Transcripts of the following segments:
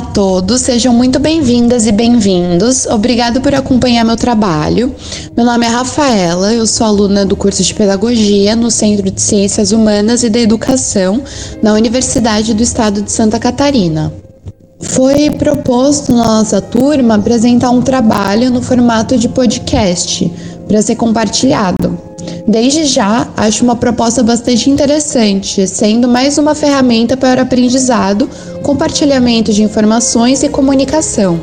todos, sejam muito bem-vindas e bem-vindos. Obrigado por acompanhar meu trabalho. Meu nome é Rafaela, eu sou aluna do curso de Pedagogia no Centro de Ciências Humanas e da Educação na Universidade do Estado de Santa Catarina. Foi proposto na nossa turma apresentar um trabalho no formato de podcast para ser compartilhado. Desde já, acho uma proposta bastante interessante, sendo mais uma ferramenta para aprendizado, compartilhamento de informações e comunicação.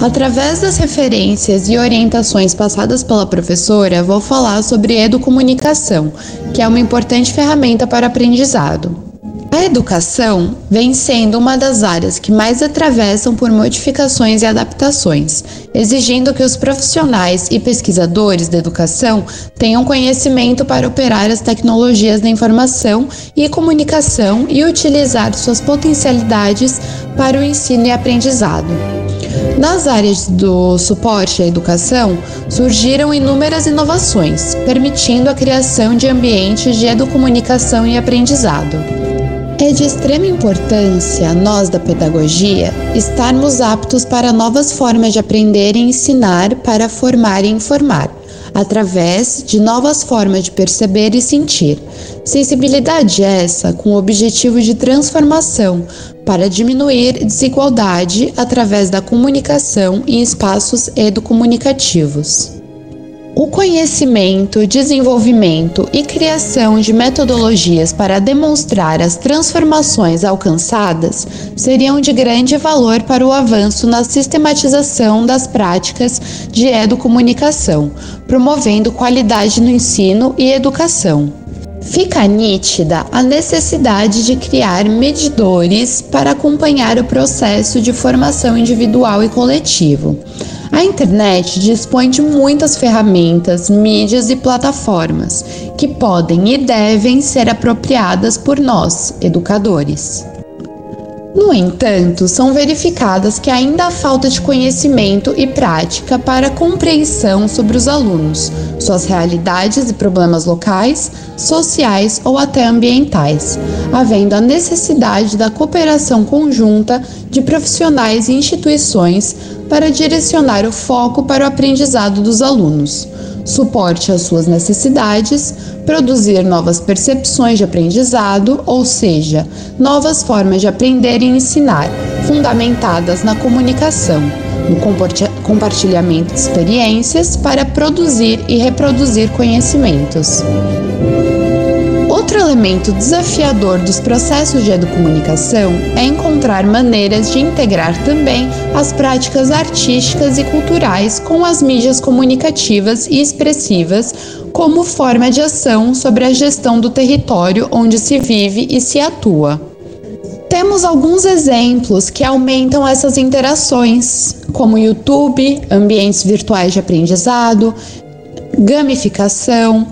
Através das referências e orientações passadas pela professora, vou falar sobre educomunicação, que é uma importante ferramenta para aprendizado. A educação vem sendo uma das áreas que mais atravessam por modificações e adaptações, exigindo que os profissionais e pesquisadores da educação tenham conhecimento para operar as tecnologias da informação e comunicação e utilizar suas potencialidades para o ensino e aprendizado. Nas áreas do suporte à educação, surgiram inúmeras inovações, permitindo a criação de ambientes de educomunicação e aprendizado. É de extrema importância, nós da pedagogia, estarmos aptos para novas formas de aprender e ensinar para formar e informar, através de novas formas de perceber e sentir. Sensibilidade essa com o objetivo de transformação para diminuir desigualdade através da comunicação em espaços educomunicativos. O conhecimento, desenvolvimento e criação de metodologias para demonstrar as transformações alcançadas seriam de grande valor para o avanço na sistematização das práticas de educomunicação, promovendo qualidade no ensino e educação. Fica nítida a necessidade de criar medidores para acompanhar o processo de formação individual e coletivo a internet dispõe de muitas ferramentas, mídias e plataformas que podem e devem ser apropriadas por nós, educadores. No entanto, são verificadas que ainda há falta de conhecimento e prática para compreensão sobre os alunos, suas realidades e problemas locais, sociais ou até ambientais, havendo a necessidade da cooperação conjunta de profissionais e instituições para direcionar o foco para o aprendizado dos alunos, suporte às suas necessidades, produzir novas percepções de aprendizado, ou seja, novas formas de aprender e ensinar, fundamentadas na comunicação, no compartilhamento de experiências para produzir e reproduzir conhecimentos. Outro elemento desafiador dos processos de educomunicação é encontrar maneiras de integrar também as práticas artísticas e culturais com as mídias comunicativas e expressivas como forma de ação sobre a gestão do território onde se vive e se atua. Temos alguns exemplos que aumentam essas interações, como YouTube, ambientes virtuais de aprendizado, gamificação,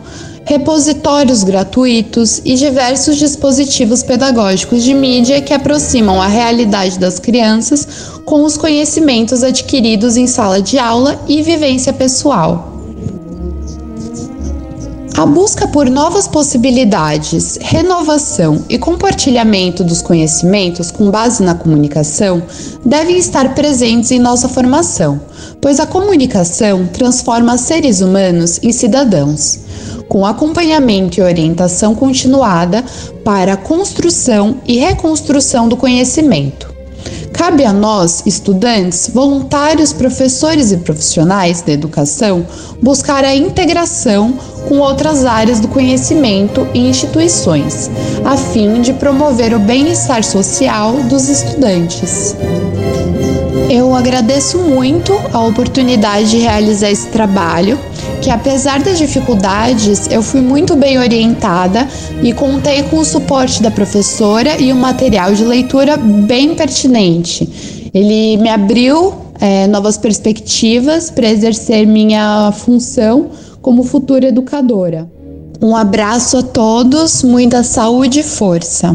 repositórios gratuitos e diversos dispositivos pedagógicos de mídia que aproximam a realidade das crianças com os conhecimentos adquiridos em sala de aula e vivência pessoal. A busca por novas possibilidades, renovação e compartilhamento dos conhecimentos com base na comunicação devem estar presentes em nossa formação, pois a comunicação transforma seres humanos em cidadãos com acompanhamento e orientação continuada para a construção e reconstrução do conhecimento. Cabe a nós, estudantes, voluntários, professores e profissionais da educação, buscar a integração com outras áreas do conhecimento e instituições, a fim de promover o bem-estar social dos estudantes. Eu agradeço muito a oportunidade de realizar esse trabalho que apesar das dificuldades, eu fui muito bem orientada e contei com o suporte da professora e um material de leitura bem pertinente. Ele me abriu é, novas perspectivas para exercer minha função como futura educadora. Um abraço a todos, muita saúde e força.